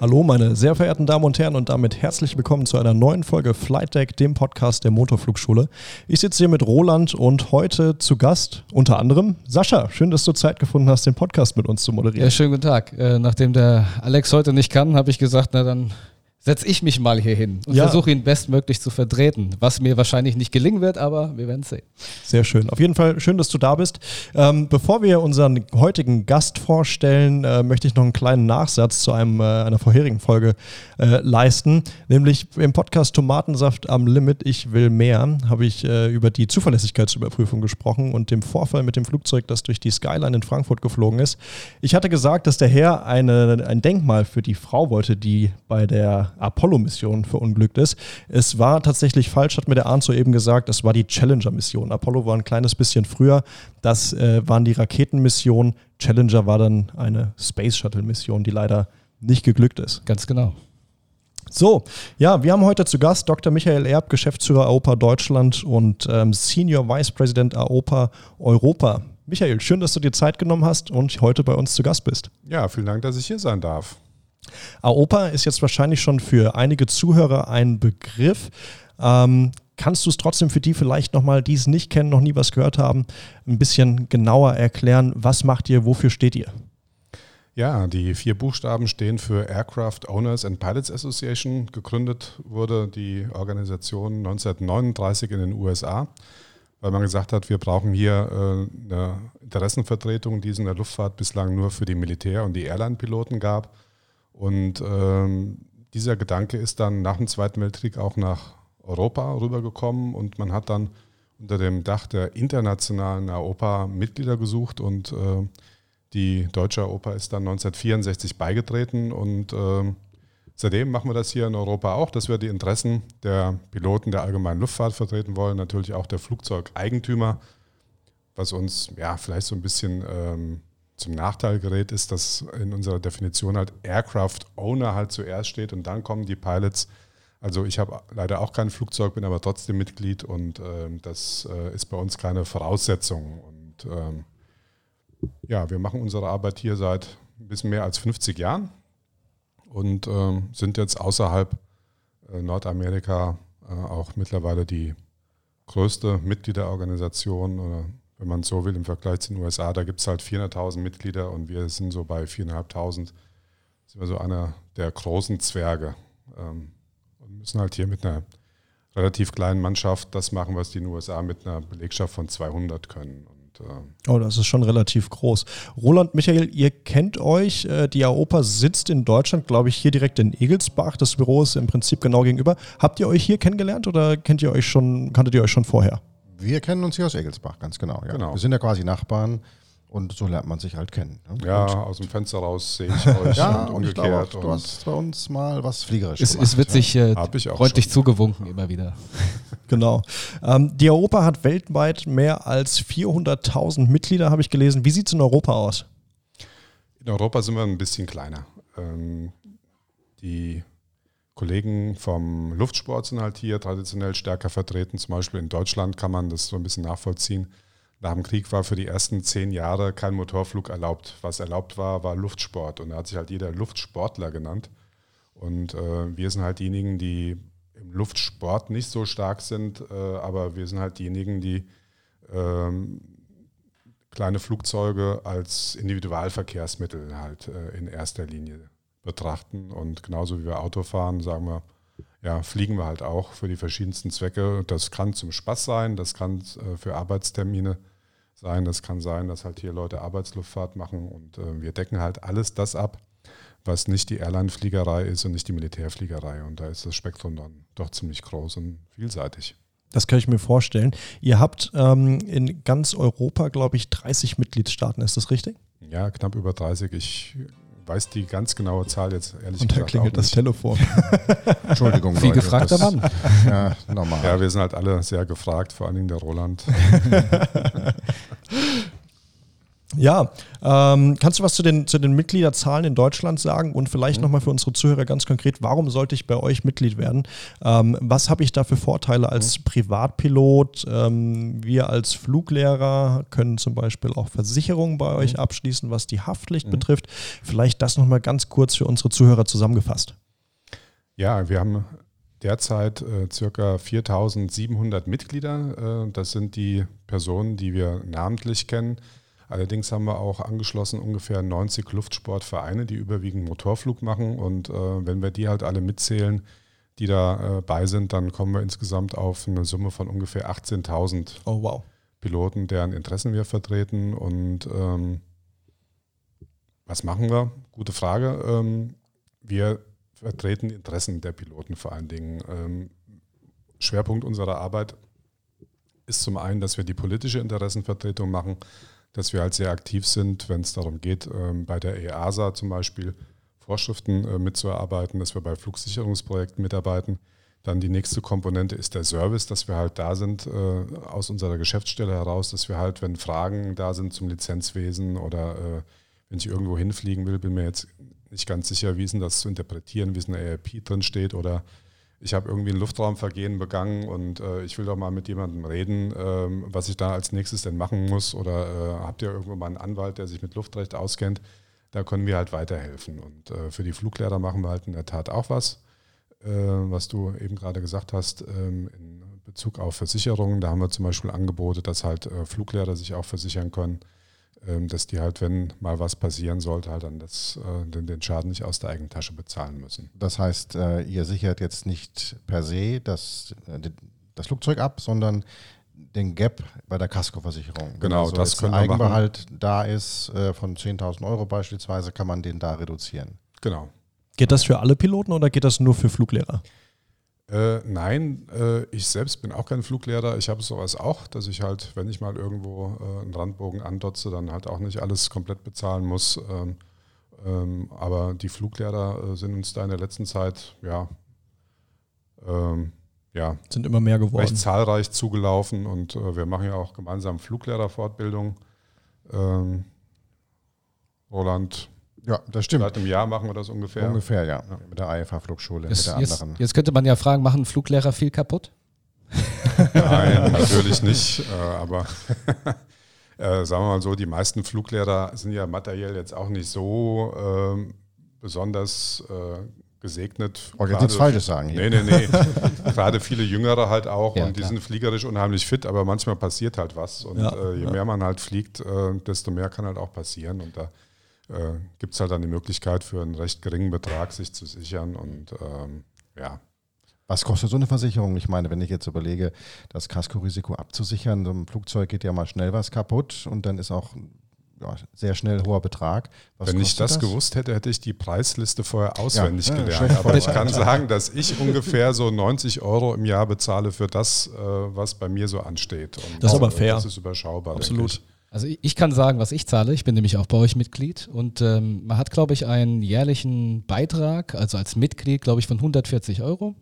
Hallo, meine sehr verehrten Damen und Herren, und damit herzlich willkommen zu einer neuen Folge Flight Deck, dem Podcast der Motorflugschule. Ich sitze hier mit Roland und heute zu Gast unter anderem Sascha. Schön, dass du Zeit gefunden hast, den Podcast mit uns zu moderieren. Ja, schönen guten Tag. Äh, nachdem der Alex heute nicht kann, habe ich gesagt, na dann setze ich mich mal hier hin und ja. versuche ihn bestmöglich zu vertreten, was mir wahrscheinlich nicht gelingen wird, aber wir werden sehen. Sehr schön. Auf jeden Fall schön, dass du da bist. Ähm, bevor wir unseren heutigen Gast vorstellen, äh, möchte ich noch einen kleinen Nachsatz zu einem, äh, einer vorherigen Folge äh, leisten, nämlich im Podcast Tomatensaft am Limit, ich will mehr, habe ich äh, über die Zuverlässigkeitsüberprüfung gesprochen und dem Vorfall mit dem Flugzeug, das durch die Skyline in Frankfurt geflogen ist. Ich hatte gesagt, dass der Herr eine, ein Denkmal für die Frau wollte, die bei der Apollo-Mission verunglückt ist. Es war tatsächlich falsch, hat mir der Arndt soeben gesagt, es war die Challenger-Mission. Apollo war ein kleines bisschen früher. Das äh, waren die Raketenmissionen. Challenger war dann eine Space Shuttle-Mission, die leider nicht geglückt ist. Ganz genau. So, ja, wir haben heute zu Gast Dr. Michael Erb, Geschäftsführer AOPA Deutschland und ähm, Senior Vice President AOPA Europa. Michael, schön, dass du dir Zeit genommen hast und heute bei uns zu Gast bist. Ja, vielen Dank, dass ich hier sein darf. AOPA ist jetzt wahrscheinlich schon für einige Zuhörer ein Begriff. Ähm, kannst du es trotzdem für die vielleicht nochmal, die es nicht kennen, noch nie was gehört haben, ein bisschen genauer erklären? Was macht ihr, wofür steht ihr? Ja, die vier Buchstaben stehen für Aircraft Owners and Pilots Association. Gegründet wurde die Organisation 1939 in den USA, weil man gesagt hat, wir brauchen hier äh, eine Interessenvertretung, die es in der Luftfahrt bislang nur für die Militär- und die Airline-Piloten gab. Und ähm, dieser Gedanke ist dann nach dem Zweiten Weltkrieg auch nach Europa rübergekommen und man hat dann unter dem Dach der internationalen AOPA Mitglieder gesucht und äh, die deutsche AOPA ist dann 1964 beigetreten und äh, seitdem machen wir das hier in Europa auch, dass wir die Interessen der Piloten der allgemeinen Luftfahrt vertreten wollen, natürlich auch der Flugzeugeigentümer, was uns ja vielleicht so ein bisschen ähm, zum Nachteil gerät, ist, dass in unserer Definition halt Aircraft Owner halt zuerst steht und dann kommen die Pilots. Also ich habe leider auch kein Flugzeug, bin aber trotzdem Mitglied und ähm, das äh, ist bei uns keine Voraussetzung. Und ähm, ja, wir machen unsere Arbeit hier seit ein bisschen mehr als 50 Jahren und ähm, sind jetzt außerhalb äh, Nordamerika äh, auch mittlerweile die größte Mitgliederorganisation oder wenn man so will, im Vergleich zu den USA, da gibt es halt 400.000 Mitglieder und wir sind so bei 4.500. Sind wir so einer der großen Zwerge ähm, und müssen halt hier mit einer relativ kleinen Mannschaft das machen, was die in den USA mit einer Belegschaft von 200 können. Äh oh, das ist schon relativ groß. Roland, Michael, ihr kennt euch. Äh, die AOPA sitzt in Deutschland, glaube ich, hier direkt in Egelsbach. Das Büro ist im Prinzip genau gegenüber. Habt ihr euch hier kennengelernt oder kennt ihr euch schon, kanntet ihr euch schon vorher? Wir kennen uns hier aus Egelsbach, ganz genau, ja. genau. Wir sind ja quasi Nachbarn und so lernt man sich halt kennen. Ne? Ja, und aus dem Fenster raus sehe ich euch ja, und umgekehrt. Und du hast bei uns mal was Fliegerisches Es, gemacht, es wird ja. sich äh, freundlich schon. zugewunken immer wieder. genau. Ähm, die Europa hat weltweit mehr als 400.000 Mitglieder, habe ich gelesen. Wie sieht es in Europa aus? In Europa sind wir ein bisschen kleiner. Ähm, die Kollegen vom Luftsport sind halt hier traditionell stärker vertreten. Zum Beispiel in Deutschland kann man das so ein bisschen nachvollziehen. Nach dem Krieg war für die ersten zehn Jahre kein Motorflug erlaubt. Was erlaubt war, war Luftsport. Und da hat sich halt jeder Luftsportler genannt. Und äh, wir sind halt diejenigen, die im Luftsport nicht so stark sind, äh, aber wir sind halt diejenigen, die ähm, kleine Flugzeuge als Individualverkehrsmittel halt äh, in erster Linie betrachten. Und genauso wie wir Auto fahren, sagen wir, ja, fliegen wir halt auch für die verschiedensten Zwecke. Das kann zum Spaß sein, das kann äh, für Arbeitstermine sein, das kann sein, dass halt hier Leute Arbeitsluftfahrt machen und äh, wir decken halt alles das ab, was nicht die Airline-Fliegerei ist und nicht die Militärfliegerei. Und da ist das Spektrum dann doch ziemlich groß und vielseitig. Das kann ich mir vorstellen. Ihr habt ähm, in ganz Europa, glaube ich, 30 Mitgliedstaaten, ist das richtig? Ja, knapp über 30. Ich weiß die ganz genaue Zahl jetzt ehrlich Und da gesagt klingelt das Telefon. Entschuldigung. Viel Leute, gefragter Mann. Ja, normal. Ja, wir sind halt alle sehr gefragt, vor allen Dingen der Roland. Ja, ähm, kannst du was zu den, zu den Mitgliederzahlen in Deutschland sagen und vielleicht mhm. nochmal für unsere Zuhörer ganz konkret, warum sollte ich bei euch Mitglied werden? Ähm, was habe ich da für Vorteile als mhm. Privatpilot? Ähm, wir als Fluglehrer können zum Beispiel auch Versicherungen bei mhm. euch abschließen, was die Haftpflicht mhm. betrifft. Vielleicht das nochmal ganz kurz für unsere Zuhörer zusammengefasst. Ja, wir haben derzeit äh, circa 4700 Mitglieder. Äh, das sind die Personen, die wir namentlich kennen. Allerdings haben wir auch angeschlossen ungefähr 90 Luftsportvereine, die überwiegend Motorflug machen. Und äh, wenn wir die halt alle mitzählen, die dabei äh, sind, dann kommen wir insgesamt auf eine Summe von ungefähr 18.000 oh, wow. Piloten, deren Interessen wir vertreten. Und ähm, was machen wir? Gute Frage. Ähm, wir vertreten die Interessen der Piloten vor allen Dingen. Ähm, Schwerpunkt unserer Arbeit ist zum einen, dass wir die politische Interessenvertretung machen, dass wir halt sehr aktiv sind, wenn es darum geht, ähm, bei der EASA zum Beispiel Vorschriften äh, mitzuarbeiten, dass wir bei Flugsicherungsprojekten mitarbeiten. Dann die nächste Komponente ist der Service, dass wir halt da sind äh, aus unserer Geschäftsstelle heraus, dass wir halt, wenn Fragen da sind zum Lizenzwesen oder äh, wenn ich irgendwo hinfliegen will, bin mir jetzt nicht ganz sicher, wie ist denn das zu interpretieren, wie es in der ERP drin steht oder ich habe irgendwie ein Luftraumvergehen begangen und äh, ich will doch mal mit jemandem reden, ähm, was ich da als nächstes denn machen muss oder äh, habt ihr irgendwo mal einen Anwalt, der sich mit Luftrecht auskennt, da können wir halt weiterhelfen. Und äh, für die Fluglehrer machen wir halt in der Tat auch was, äh, was du eben gerade gesagt hast, ähm, in Bezug auf Versicherungen. Da haben wir zum Beispiel Angebote, dass halt äh, Fluglehrer sich auch versichern können dass die halt, wenn mal was passieren sollte, halt dann das, äh, den, den, Schaden nicht aus der eigenen Tasche bezahlen müssen. Das heißt, äh, ihr sichert jetzt nicht per se das, äh, das Flugzeug ab, sondern den Gap bei der Kaskoversicherung. Genau, also das können wir Eigenbehalt machen. da ist von 10.000 Euro beispielsweise, kann man den da reduzieren. Genau. Geht das für alle Piloten oder geht das nur für Fluglehrer? Äh, nein, äh, ich selbst bin auch kein Fluglehrer. Ich habe sowas auch, dass ich halt, wenn ich mal irgendwo äh, einen Randbogen andotze, dann halt auch nicht alles komplett bezahlen muss. Ähm, ähm, aber die Fluglehrer äh, sind uns da in der letzten Zeit, ja, ähm, ja, sind immer mehr geworden. Recht zahlreich zugelaufen und äh, wir machen ja auch gemeinsam Fluglehrerfortbildung. Ähm, Roland, ja, das stimmt. Seit einem Jahr machen wir das ungefähr. Ungefähr, ja. ja. Mit der IFA-Flugschule, mit der jetzt, anderen. Jetzt könnte man ja fragen, machen Fluglehrer viel kaputt? Nein, natürlich nicht. Äh, aber äh, sagen wir mal so, die meisten Fluglehrer sind ja materiell jetzt auch nicht so äh, besonders äh, gesegnet. Oh, jetzt nichts Falsches sagen hier. Nee, nee, nee. Gerade viele Jüngere halt auch ja, und die klar. sind fliegerisch unheimlich fit, aber manchmal passiert halt was. Und ja, äh, je ja. mehr man halt fliegt, äh, desto mehr kann halt auch passieren. Und da äh, gibt es halt dann die Möglichkeit für einen recht geringen Betrag sich zu sichern und ähm, ja. Was kostet so eine Versicherung? Ich meine, wenn ich jetzt überlege, das Kaskorisiko abzusichern, so ein Flugzeug geht ja mal schnell was kaputt und dann ist auch ja, sehr schnell hoher Betrag. Was Wenn ich das, das, gewusst hätte, hätte ich die Preisliste vorher auswendig ja, gelernt. Aber ich kann sagen, dass ich ungefähr so 90 Euro im Jahr bezahle für das, äh, was bei mir so ansteht. Und das ist aber fair. Das ist überschaubar. Absolut. Also ich kann sagen, was ich zahle. Ich bin nämlich auch bei euch Mitglied und ähm, man hat, glaube ich, einen jährlichen Beitrag, also als Mitglied, glaube ich, von 140 Euro.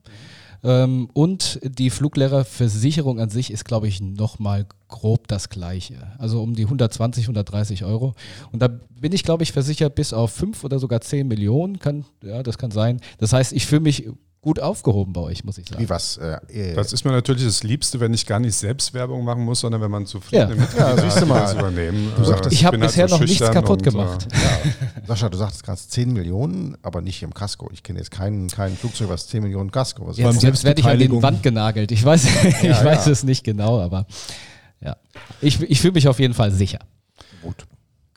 Ähm, und die Fluglehrerversicherung an sich ist, glaube ich, nochmal grob das gleiche. Also um die 120, 130 Euro. Und da bin ich, glaube ich, versichert bis auf 5 oder sogar 10 Millionen. Kann, ja, das kann sein. Das heißt, ich fühle mich gut aufgehoben bei euch, muss ich sagen. Wie was? Äh, äh, das ist mir natürlich das Liebste, wenn ich gar nicht selbst Werbung machen muss, sondern wenn man zufriedene ja. Mitglieder ja, siehst du mal. übernehmen. Du sagtest, ich, ich habe bisher halt so noch nichts kaputt und, gemacht. Ja. Sascha, du sagst gerade 10 Millionen, aber nicht im Kasko. Ich kenne jetzt kein, kein Flugzeug, was 10 Millionen Kasko was ja, Selbst werde ich an die Wand genagelt. Ich weiß, ich weiß es nicht genau, aber ja. Ich, ich fühle mich auf jeden Fall sicher. Gut.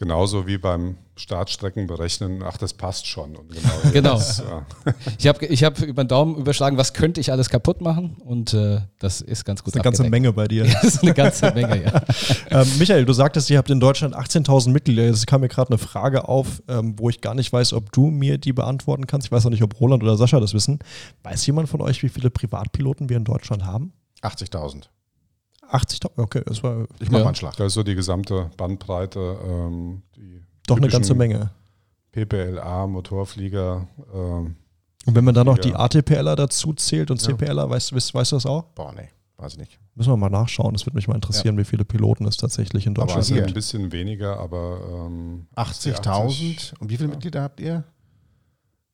Genauso wie beim Startstrecken berechnen, ach, das passt schon. genau. genau. Das, ja. Ich habe ich hab über den Daumen überschlagen, was könnte ich alles kaputt machen und äh, das ist ganz gut. Das ist eine ganze Menge bei dir. das ist eine ganze Menge, ja. ähm, Michael, du sagtest, ihr habt in Deutschland 18.000 Mitglieder. Es kam mir gerade eine Frage auf, ähm, wo ich gar nicht weiß, ob du mir die beantworten kannst. Ich weiß auch nicht, ob Roland oder Sascha das wissen. Weiß jemand von euch, wie viele Privatpiloten wir in Deutschland haben? 80.000. 80.000, okay, das war. Ich mache ja. mal einen Schlag. Das ist so die gesamte Bandbreite. Ähm, die Doch eine ganze Menge. PPLA, Motorflieger. Ähm, und wenn man dann noch die ATPLer dazu zählt und CPLer, ja. weißt, weißt, weißt du das auch? Boah, nee. weiß ich nicht. Müssen wir mal nachschauen. Das würde mich mal interessieren, wie viele Piloten es tatsächlich in Aber Deutschland es sind hier. ein bisschen weniger, aber ähm, 80.000. Und wie viele Mitglieder habt ihr?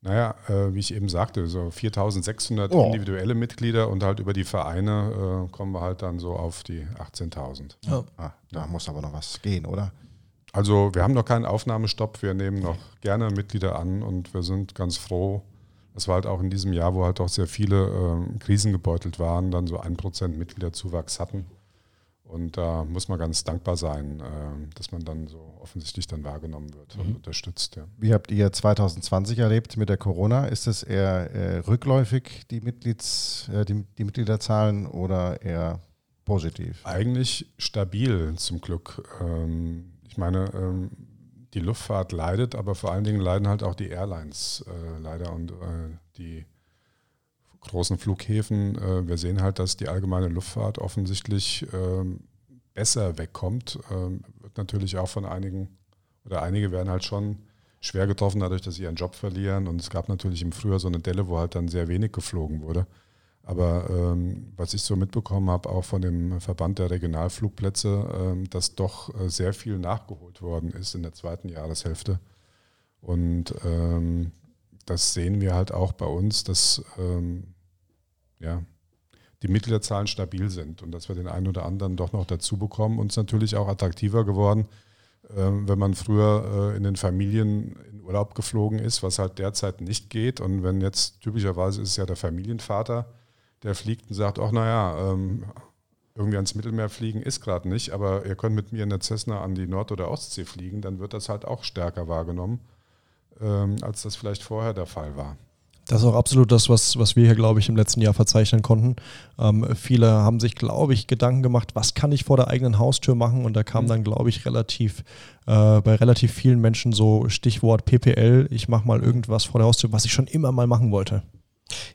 Naja, äh, wie ich eben sagte, so 4600 Oh. individuelle Mitglieder und halt über die Vereine äh, kommen wir halt dann so auf die 18.000. Ah, da muss aber noch was gehen, oder? Also wir haben noch keinen Aufnahmestopp, wir nehmen noch gerne Mitglieder an und wir sind ganz froh, dass wir halt auch in diesem Jahr, wo halt auch sehr viele ähm, Krisen gebeutelt waren, dann so ein Prozent Mitgliederzuwachs hatten. Und da muss man ganz dankbar sein, äh, dass man dann so offensichtlich dann wahrgenommen wird und unterstützt. Ja. Wie habt ihr 2020 erlebt mit der Corona? Ist es eher äh, rückläufig, die, Mitglieds, äh, die, die Mitgliederzahlen, oder eher positiv? Eigentlich stabil zum Glück. Ähm, ich meine, ähm, die Luftfahrt leidet, aber vor allen Dingen leiden halt auch die Airlines leider und die großen Flughäfen. Äh, wir sehen halt, dass die allgemeine Luftfahrt offensichtlich ähm, besser wegkommt. Ähm, wird natürlich auch von einigen oder einige werden halt schon schwer getroffen dadurch, dass sie ihren Job verlieren. Und es gab natürlich im Frühjahr so eine Delle, wo halt dann sehr wenig geflogen wurde. Aber ähm, was ich so mitbekommen habe, auch von dem Verband der Regionalflugplätze, ähm, dass doch äh, sehr viel nachgeholt worden ist in der zweiten Jahreshälfte. Und ähm, das sehen wir halt auch bei uns, dass ähm, ja, die Mitgliederzahlen stabil sind und dass wir den einen oder anderen doch noch dazu bekommen. Ist natürlich auch attraktiver geworden, ähm, wenn man früher äh, in den Familien in Urlaub geflogen ist, was halt derzeit nicht geht. Und wenn jetzt typischerweise ist es ja der Familienvater, der fliegt und sagt, ach naja, ähm, irgendwie ans Mittelmeer fliegen ist gerade nicht, aber ihr könnt mit mir in der Cessna an die Nord- oder Ostsee fliegen, dann wird das halt auch stärker wahrgenommen, ähm, als das vielleicht vorher der Fall war. Das ist auch absolut das, was, was wir hier, glaube ich, im letzten Jahr verzeichnen konnten. Ähm, viele haben sich, glaube ich, Gedanken gemacht, was kann ich vor der eigenen Haustür machen? Und da kam dann, glaube ich, relativ äh, bei relativ vielen Menschen so Stichwort PPL, ich mache mal irgendwas vor der Haustür, was ich schon immer mal machen wollte.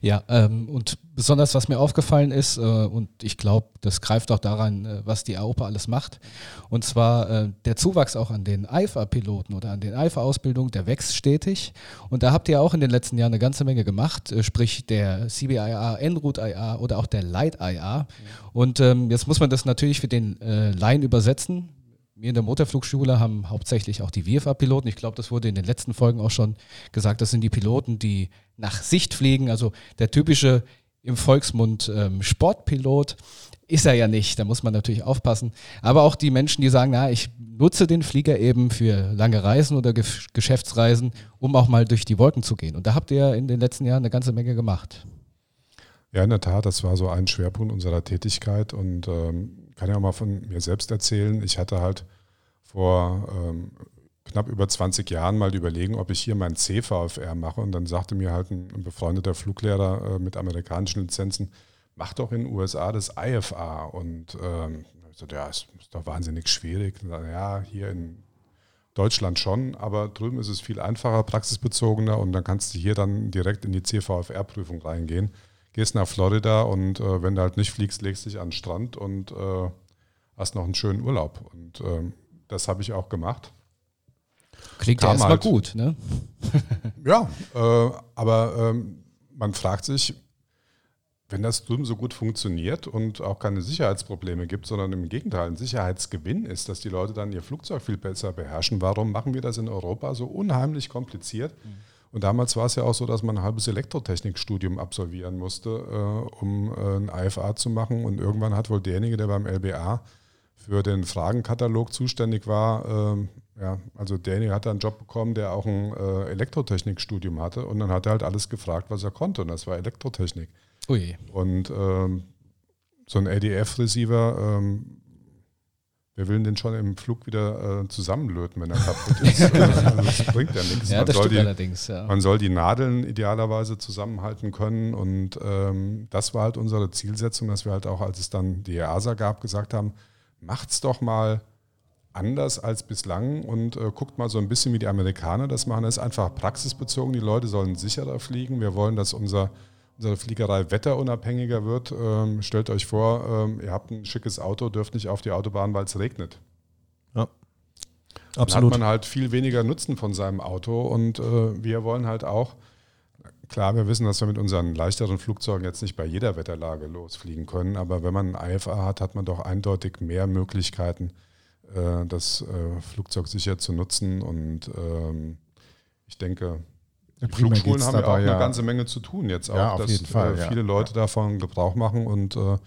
Ja, ähm, und besonders was mir aufgefallen ist, äh, und ich glaube, das greift auch daran, äh, was die AOPA alles macht, und zwar äh, der Zuwachs auch an den IFA-Piloten oder an den IFA-Ausbildungen, der wächst stetig. Und da habt ihr auch in den letzten Jahren eine ganze Menge gemacht, äh, sprich der CBIA, Enroute IA oder auch der Light IA. Und ähm, jetzt muss man das natürlich für den äh, Laien übersetzen. Wir in der Motorflugschule haben hauptsächlich auch die WFA-Piloten. Ich glaube, das wurde in den letzten Folgen auch schon gesagt. Das sind die Piloten, die nach Sicht fliegen. Also der typische im Volksmund ähm, Sportpilot ist er ja nicht. Da muss man natürlich aufpassen. Aber auch die Menschen, die sagen, na, ich nutze den Flieger eben für lange Reisen oder Ge Geschäftsreisen, um auch mal durch die Wolken zu gehen. Und da habt ihr in den letzten Jahren eine ganze Menge gemacht. Ja, in der Tat, das war so ein Schwerpunkt unserer Tätigkeit und ähm, kann ja auch mal von mir selbst erzählen. Ich hatte halt vor ähm, knapp über 20 Jahren mal die Überlegen, ob ich hier mein CVFR mache. Und dann sagte mir halt ein, ein befreundeter Fluglehrer äh, mit amerikanischen Lizenzen, mach doch in den USA das IFA. Und ähm, ich so, ja, ist, ist doch wahnsinnig schwierig. Dann, ja, hier in Deutschland schon, aber drüben ist es viel einfacher, praxisbezogener und dann kannst du hier dann direkt in die CVFR-Prüfung reingehen. Gehst nach Florida und äh, wenn du halt nicht fliegst, legst dich an den Strand und äh, hast noch einen schönen Urlaub. Und ähm, das habe ich auch gemacht. Klingt ja erstmal halt. gut, ne? Ja, äh, aber ähm, man fragt sich, wenn das drüben so gut funktioniert und auch keine Sicherheitsprobleme gibt, sondern im Gegenteil ein Sicherheitsgewinn ist, dass die Leute dann ihr Flugzeug viel besser beherrschen, warum machen wir das in Europa so unheimlich kompliziert? Und damals war es ja auch so, dass man ein halbes Elektrotechnikstudium absolvieren musste, äh, um äh, ein IFA zu machen. Und irgendwann hat wohl derjenige, der beim LBA für den Fragenkatalog zuständig war, ähm, ja, also derjenige hat einen Job bekommen, der auch ein äh, Elektrotechnikstudium hatte. Und dann hat er halt alles gefragt, was er konnte. Und das war Elektrotechnik. Ui. Und ähm, so ein ADF-Receiver, wer will den schon im Flug wieder äh, zusammenlöten, wenn er kaputt ist? also das bringt ja nichts. Ja, man, das soll stimmt die, allerdings, ja. man soll die Nadeln idealerweise zusammenhalten können. Und ähm, das war halt unsere Zielsetzung, dass wir halt auch, als es dann die EASA gab, gesagt haben, macht's doch mal anders als bislang und äh, guckt mal so ein bisschen wie die Amerikaner das machen. Das ist einfach praxisbezogen. Die Leute sollen sicherer fliegen. Wir wollen, dass unser, unsere Fliegerei wetterunabhängiger wird. Ähm, stellt euch vor, ähm, ihr habt ein schickes Auto, dürft nicht auf die Autobahn, weil es regnet. Ja. Dann Absolut. hat man halt viel weniger Nutzen von seinem Auto und äh, wir wollen halt auch, Klar, wir wissen, dass wir mit unseren leichteren Flugzeugen jetzt nicht bei jeder Wetterlage losfliegen können, aber wenn man ein IFA hat, hat man doch eindeutig mehr Möglichkeiten, äh, das äh, Flugzeug sicher zu nutzen. Und ähm, ich denke, die Flugschulen haben ja auch dabei, eine ja. ganze Menge zu tun jetzt auch, Ja, auf dass jeden Fall, äh, ja. viele Leute davon Gebrauch machen und äh,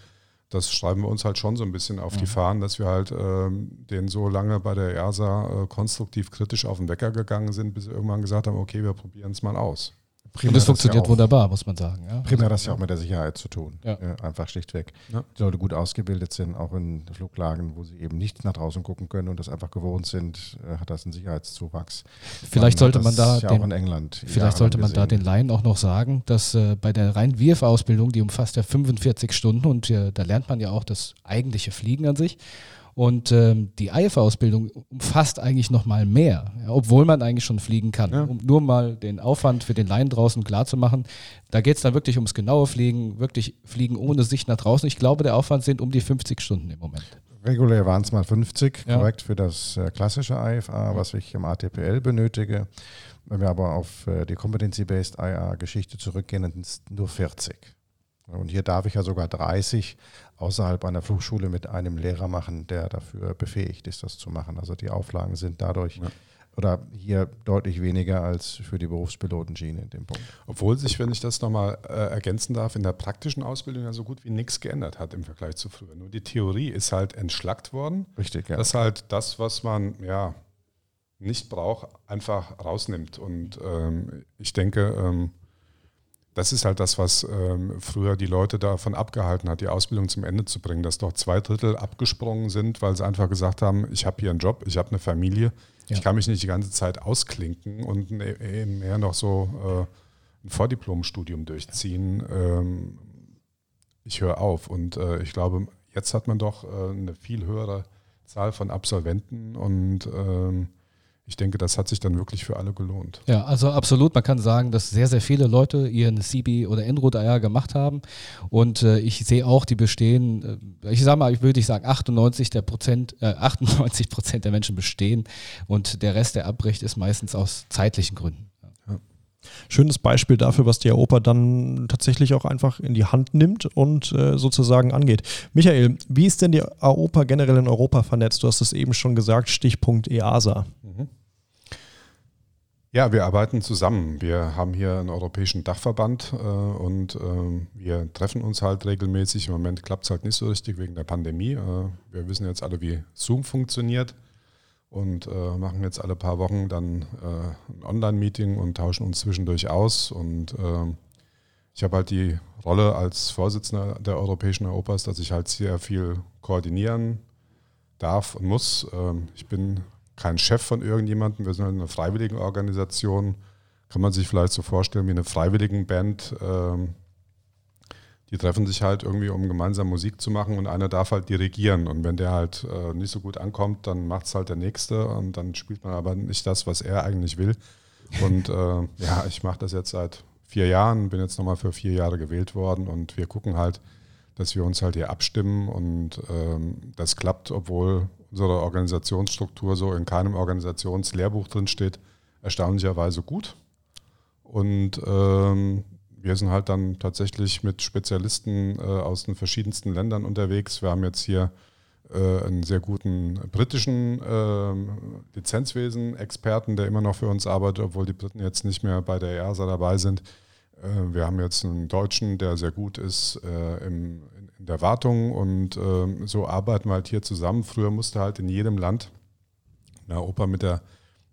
das schreiben wir uns halt schon so ein bisschen auf Mhm. die Fahnen, dass wir halt ähm, den so lange bei der EASA äh, konstruktiv kritisch auf den Wecker gegangen sind, bis wir irgendwann gesagt haben, okay, wir probieren es mal aus. Primär Und es das ja funktioniert auch- wunderbar, muss man sagen. Ja. Primär das ja auch mit der Sicherheit zu tun. Ja. Äh, einfach schlichtweg. Ja. Die Leute gut ausgebildet sind, auch in Fluglagen, wo sie eben nicht nach draußen gucken können und das einfach gewohnt sind, äh, hat das einen Sicherheitszuwachs. Vielleicht sollte man da ja auch in den, England. vielleicht sollte man da gesehen. den Laien auch noch sagen, dass äh, bei der reinen WIRF-Ausbildung, die umfasst ja 45 Stunden und äh, da lernt man ja auch das eigentliche Fliegen an sich. Und ähm, die IFA-Ausbildung umfasst eigentlich noch mal mehr, ja, obwohl man eigentlich schon fliegen kann. Ja. Um nur mal den Aufwand für den Laien draußen klar zu machen, da geht es dann wirklich ums genaue Fliegen, wirklich Fliegen ohne Sicht nach draußen. Ich glaube, der Aufwand sind um die 50 Stunden im Moment. Regulär waren es mal 50, Ja. korrekt, für das äh, klassische IFA, was ich im ATPL benötige. Wenn wir aber auf äh, die Competency-Based IA-Geschichte zurückgehen, dann sind es nur 40. Und hier darf ich ja sogar 30 außerhalb einer Flugschule mit einem Lehrer machen, der dafür befähigt ist, das zu machen. Also die Auflagen sind dadurch Ja. oder hier deutlich weniger als für die Berufspilotenschiene in dem Punkt. Obwohl sich, wenn ich das nochmal äh, ergänzen darf, in der praktischen Ausbildung ja so gut wie nichts geändert hat im Vergleich zu früher. Nur die Theorie ist halt entschlackt worden, Richtig, ja. dass halt das, was man ja nicht braucht, einfach rausnimmt. Und ähm, ich denke, ähm, das ist halt das, was ähm, früher die Leute davon abgehalten hat, die Ausbildung zum Ende zu bringen, dass doch zwei Drittel abgesprungen sind, weil sie einfach gesagt haben, ich habe hier einen Job, ich habe eine Familie, Ja. ich kann mich nicht die ganze Zeit ausklinken und ne- eben mehr noch so äh, ein Vordiplomstudium durchziehen. Ähm, ich höre auf und äh, ich glaube, jetzt hat man doch äh, eine viel höhere Zahl von Absolventen und ähm, ich denke, das hat sich dann wirklich für alle gelohnt. Ja, also absolut. Man kann sagen, dass sehr, sehr viele Leute ihren CB oder Enroute IR gemacht haben. Und äh, ich sehe auch, die bestehen, äh, ich sage mal, ich würde ich sagen, 98 der Prozent, äh, 98 Prozent der Menschen bestehen und der Rest, der abbricht, ist meistens aus zeitlichen Gründen. Schönes Beispiel dafür, was die AOPA dann tatsächlich auch einfach in die Hand nimmt und äh, sozusagen angeht. Michael, wie ist denn die AOPA generell in Europa vernetzt? Du hast es eben schon gesagt, Stichpunkt EASA. Ja, wir arbeiten zusammen. Wir haben hier einen europäischen Dachverband äh, und ähm, wir treffen uns halt regelmäßig. Im Moment klappt es halt nicht so richtig wegen der Pandemie. Äh, wir wissen jetzt alle, wie Zoom funktioniert und äh, machen jetzt alle paar Wochen dann äh, ein Online-Meeting und tauschen uns zwischendurch aus. Und ähm, ich habe halt die Rolle als Vorsitzender der Europäischen Europas, dass ich halt sehr viel koordinieren darf und muss. Ähm, ich bin kein Chef von irgendjemandem, wir sind halt eine freiwillige Organisation. Kann man sich vielleicht so vorstellen wie eine Freiwilligenband. Ähm, die treffen sich halt irgendwie, um gemeinsam Musik zu machen und einer darf halt dirigieren. Und wenn der halt äh, nicht so gut ankommt, dann macht es halt der Nächste und dann spielt man aber nicht das, was er eigentlich will. Und äh, ja, ich mache das jetzt seit vier Jahren, bin jetzt nochmal für vier Jahre gewählt worden und wir gucken halt, dass wir uns halt hier abstimmen und ähm, das klappt, obwohl unsere Organisationsstruktur so in keinem Organisationslehrbuch drin steht, erstaunlicherweise gut. Und ähm, wir sind halt dann tatsächlich mit Spezialisten äh, aus den verschiedensten Ländern unterwegs. Wir haben jetzt hier äh, einen sehr guten britischen ähm, Lizenzwesen-Experten, der immer noch für uns arbeitet, obwohl die Briten jetzt nicht mehr bei der EASA dabei sind. Äh, wir haben jetzt einen Deutschen, der sehr gut ist äh, im, in, der Wartung und ähm, so arbeiten wir halt hier zusammen. Früher musste halt in jedem Land eine Oper mit der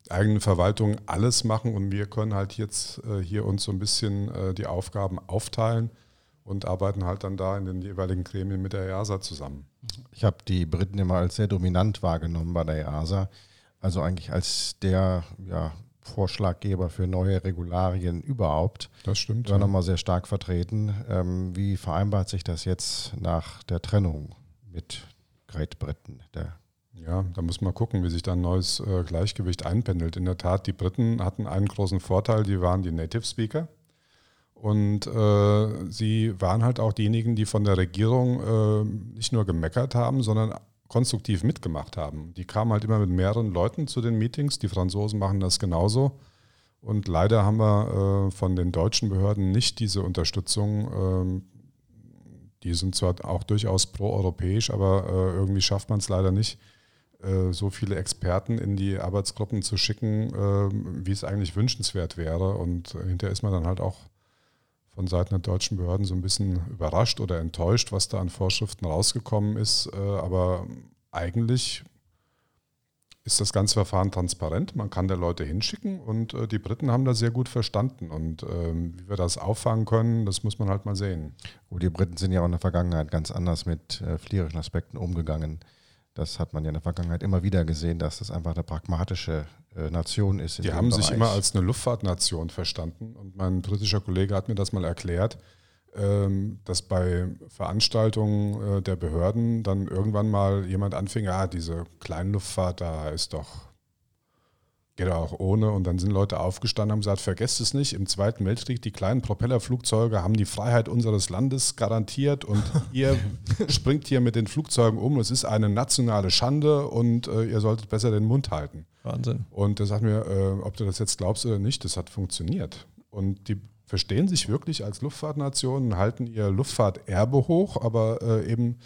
eigenen Verwaltung alles machen und wir können halt jetzt äh, hier uns so ein bisschen äh, die Aufgaben aufteilen und arbeiten halt dann da in den jeweiligen Gremien mit der EASA zusammen. Ich habe die Briten immer als sehr dominant wahrgenommen bei der EASA. Also eigentlich als der ja, Vorschlaggeber für neue Regularien überhaupt. Das stimmt. war nochmal sehr stark vertreten. Ähm, wie vereinbart sich das jetzt nach der Trennung mit Great Britain? Der Ja, da muss man gucken, wie sich da ein neues äh, Gleichgewicht einpendelt. In der Tat, die Briten hatten einen großen Vorteil, die waren die Native Speaker. Und äh, sie waren halt auch diejenigen, die von der Regierung äh, nicht nur gemeckert haben, sondern konstruktiv mitgemacht haben. Die kamen halt immer mit mehreren Leuten zu den Meetings. Die Franzosen machen das genauso. Und leider haben wir äh, von den deutschen Behörden nicht diese Unterstützung. Ähm, die sind zwar auch durchaus proeuropäisch, aber äh, irgendwie schafft man es leider nicht, äh, so viele Experten in die Arbeitsgruppen zu schicken, äh, wie es eigentlich wünschenswert wäre. Und hinterher ist man dann halt auch von Seiten der deutschen Behörden so ein bisschen überrascht oder enttäuscht, was da an Vorschriften rausgekommen ist. Äh, aber eigentlich ist das ganze Verfahren transparent. Man kann da Leute hinschicken und äh, die Briten haben das sehr gut verstanden. Und ähm, wie wir das auffangen können, das muss man halt mal sehen. Und die Briten sind ja auch in der Vergangenheit ganz anders mit äh, flierischen Aspekten umgegangen. Das hat man ja in der Vergangenheit immer wieder gesehen, dass das einfach eine pragmatische Nation ist. Die haben Bereich. sich immer als eine Luftfahrtnation verstanden. Und mein britischer Kollege hat mir das mal erklärt ähm, dass bei Veranstaltungen äh, der Behörden dann irgendwann mal jemand anfing, ja, diese Kleinluftfahrt, da ist doch, geht auch ohne. Und dann sind Leute aufgestanden und haben gesagt, vergesst es nicht, im Zweiten Weltkrieg, die kleinen Propellerflugzeuge haben die Freiheit unseres Landes garantiert und ihr springt hier mit den Flugzeugen um. Es ist eine nationale Schande und äh, ihr solltet besser den Mund halten. Wahnsinn. Und er sagt mir, äh, ob du das jetzt glaubst oder nicht, das hat funktioniert. Und die verstehen sich wirklich als Luftfahrtnation, halten ihr Luftfahrterbe hoch, aber äh, eben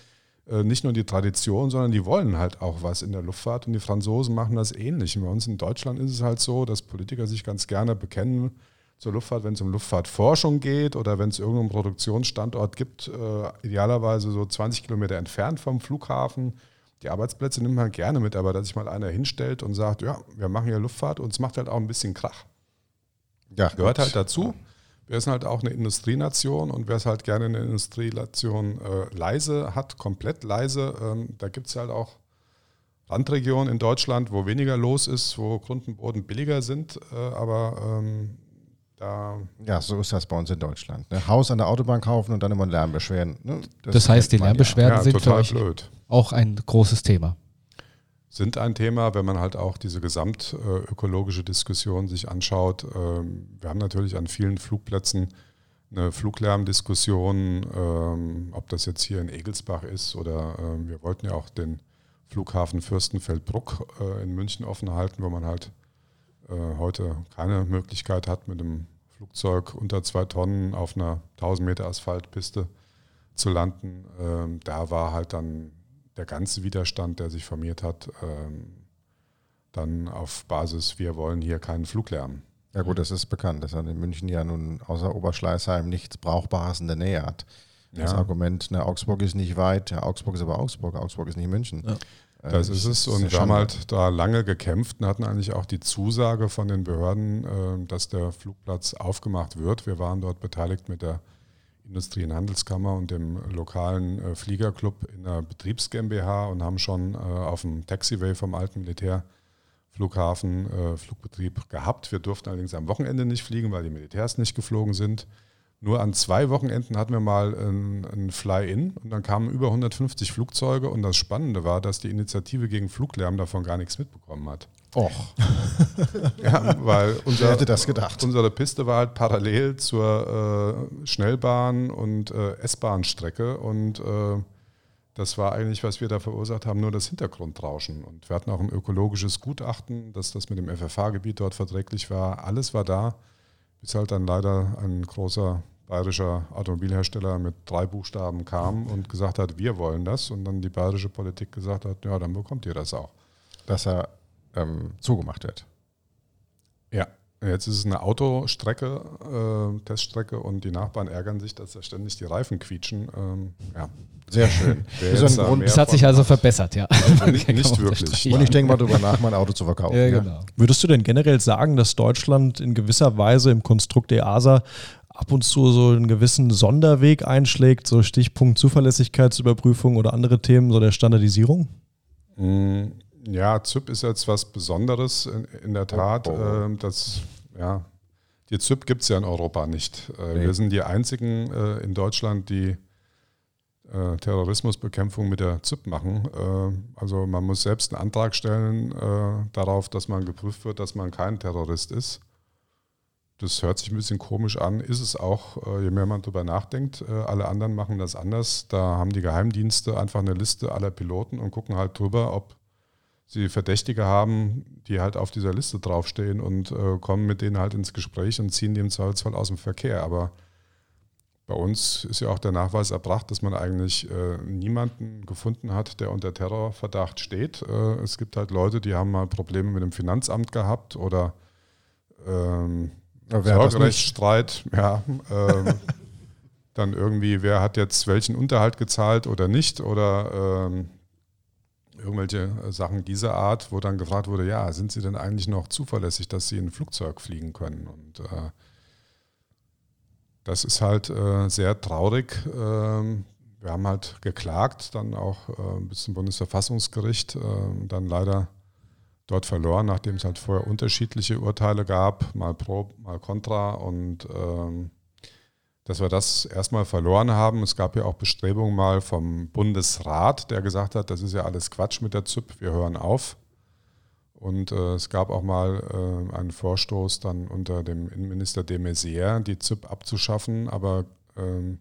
nicht nur die Tradition, sondern die wollen halt auch was in der Luftfahrt und die Franzosen machen das ähnlich. bei uns in Deutschland ist es halt so, dass Politiker sich ganz gerne bekennen zur Luftfahrt, wenn es um Luftfahrtforschung geht oder wenn es irgendeinen Produktionsstandort gibt, äh, idealerweise so 20 Kilometer entfernt vom Flughafen. Die Arbeitsplätze nimmt man gerne mit, aber dass sich mal einer hinstellt und sagt, ja, wir machen hier Luftfahrt und es macht halt auch ein bisschen Krach. Ja, gehört gut. halt dazu. Wir sind halt auch eine Industrienation und wer es halt gerne eine Industrienation äh, leise hat, komplett leise, ähm, da gibt es halt auch Randregionen in Deutschland, wo weniger los ist, wo Grund und Boden billiger sind, äh, aber ähm, da. Ja, so ist das bei uns in Deutschland. Ne? Haus an der Autobahn kaufen und dann immer Lärmbeschwerden. Ne? Das, das heißt, die Lärmbeschwerden ja. sind ja, für euch auch ein großes Thema sind ein Thema, wenn man halt auch diese gesamtökologische Diskussion sich anschaut. Ähm, wir haben natürlich an vielen Flugplätzen eine Fluglärmdiskussion, ähm, ob das jetzt hier in Egelsbach ist oder ähm, wir wollten ja auch den Flughafen Fürstenfeldbruck äh, in München offen halten, wo man halt äh, heute keine Möglichkeit hat, mit einem Flugzeug unter zwei Tonnen auf einer 1000 Meter Asphaltpiste zu landen. Da war halt dann der ganze Widerstand, der sich formiert hat, ähm, dann auf Basis, wir wollen hier keinen Fluglärm. Ja gut, das ist bekannt, dass er in München ja nun außer Oberschleißheim nichts Brauchbares in der Nähe hat. Das ja. Argument, ne, Augsburg ist nicht weit, ja, Augsburg ist aber Augsburg, Augsburg ist nicht München. Ja. Äh, das ist es und wir haben halt da lange gekämpft und hatten eigentlich auch die Zusage von den Behörden, äh, dass der Flugplatz aufgemacht wird. Wir waren dort beteiligt mit der Industrie- und Handelskammer und dem lokalen äh, Fliegerclub in der Betriebs GmbH und haben schon äh, auf dem Taxiway vom alten Militärflughafen äh, Flugbetrieb gehabt. Wir durften allerdings am Wochenende nicht fliegen, weil die Militärs nicht geflogen sind. Nur an zwei Wochenenden hatten wir mal ein, ein Fly-In und dann kamen über 150 Flugzeuge und das Spannende war, dass die Initiative gegen Fluglärm davon gar nichts mitbekommen hat. Och. ja, weil unser, hätte das gedacht? unsere Piste war halt parallel zur äh, Schnellbahn- und äh, S-Bahn-Strecke und äh, das war eigentlich, was wir da verursacht haben, nur das Hintergrundrauschen. Und wir hatten auch ein ökologisches Gutachten, dass das mit dem FFH-Gebiet dort verträglich war. Alles war da, bis halt dann leider ein großer bayerischer Automobilhersteller mit drei Buchstaben kam und gesagt hat, wir wollen das. Und dann die bayerische Politik gesagt hat, ja, dann bekommt ihr das auch. Dass er ähm, zugemacht wird. Ja, jetzt ist es eine Autostrecke, äh, Teststrecke und die Nachbarn ärgern sich, dass da ständig die Reifen quietschen. Ähm, ja. Sehr schön. das, das hat sich also verbessert, ja. Also nicht, nicht wirklich. Und ich denke mal darüber nach, mein Auto zu verkaufen. Ja, genau. Würdest du denn generell sagen, dass Deutschland in gewisser Weise im Konstrukt der EASA ab und zu so einen gewissen Sonderweg einschlägt, so Stichpunkt Zuverlässigkeitsüberprüfung oder andere Themen, so der Standardisierung? Mm, ja, ZIP ist jetzt was Besonderes in, in der Tat. Oh, oh. Äh, das, ja, die ZIP gibt es ja in Europa nicht. Äh, nee. Wir sind die einzigen äh, in Deutschland, die äh, Terrorismusbekämpfung mit der ZIP machen. Also man muss selbst einen Antrag stellen darauf, dass man geprüft wird, dass man kein Terrorist ist. Das hört sich ein bisschen komisch an, ist es auch, je mehr man darüber nachdenkt. Alle anderen machen das anders. Da haben die Geheimdienste einfach eine Liste aller Piloten und gucken halt drüber, ob sie Verdächtige haben, die halt auf dieser Liste draufstehen und äh, kommen mit denen halt ins Gespräch und ziehen die im Zweifelsfall aus dem Verkehr. Aber bei uns ist ja auch der Nachweis erbracht, dass man eigentlich äh, niemanden gefunden hat, der unter Terrorverdacht steht. Äh, es gibt halt Leute, die haben mal Probleme mit dem Finanzamt gehabt oder ähm, Sorgerechtsstreit, ja. Ähm, dann irgendwie, wer hat jetzt welchen Unterhalt gezahlt oder nicht oder ähm, irgendwelche Sachen dieser Art, wo dann gefragt wurde, ja, sind Sie denn eigentlich noch zuverlässig, dass Sie in ein Flugzeug fliegen können? Und äh, das ist halt äh, sehr traurig. Ähm, wir haben halt geklagt, dann auch äh, bis zum Bundesverfassungsgericht, ähm, dann leider dort verloren, nachdem es halt vorher unterschiedliche Urteile gab, mal pro, mal contra und ähm, dass wir das erstmal verloren haben. Es gab ja auch Bestrebungen mal vom Bundesrat, der gesagt hat, das ist ja alles Quatsch mit der ZÜP, wir hören auf. Und äh, es gab auch mal äh, einen Vorstoß dann unter dem Innenminister de Maizière, die ZÜP abzuschaffen, aber ähm,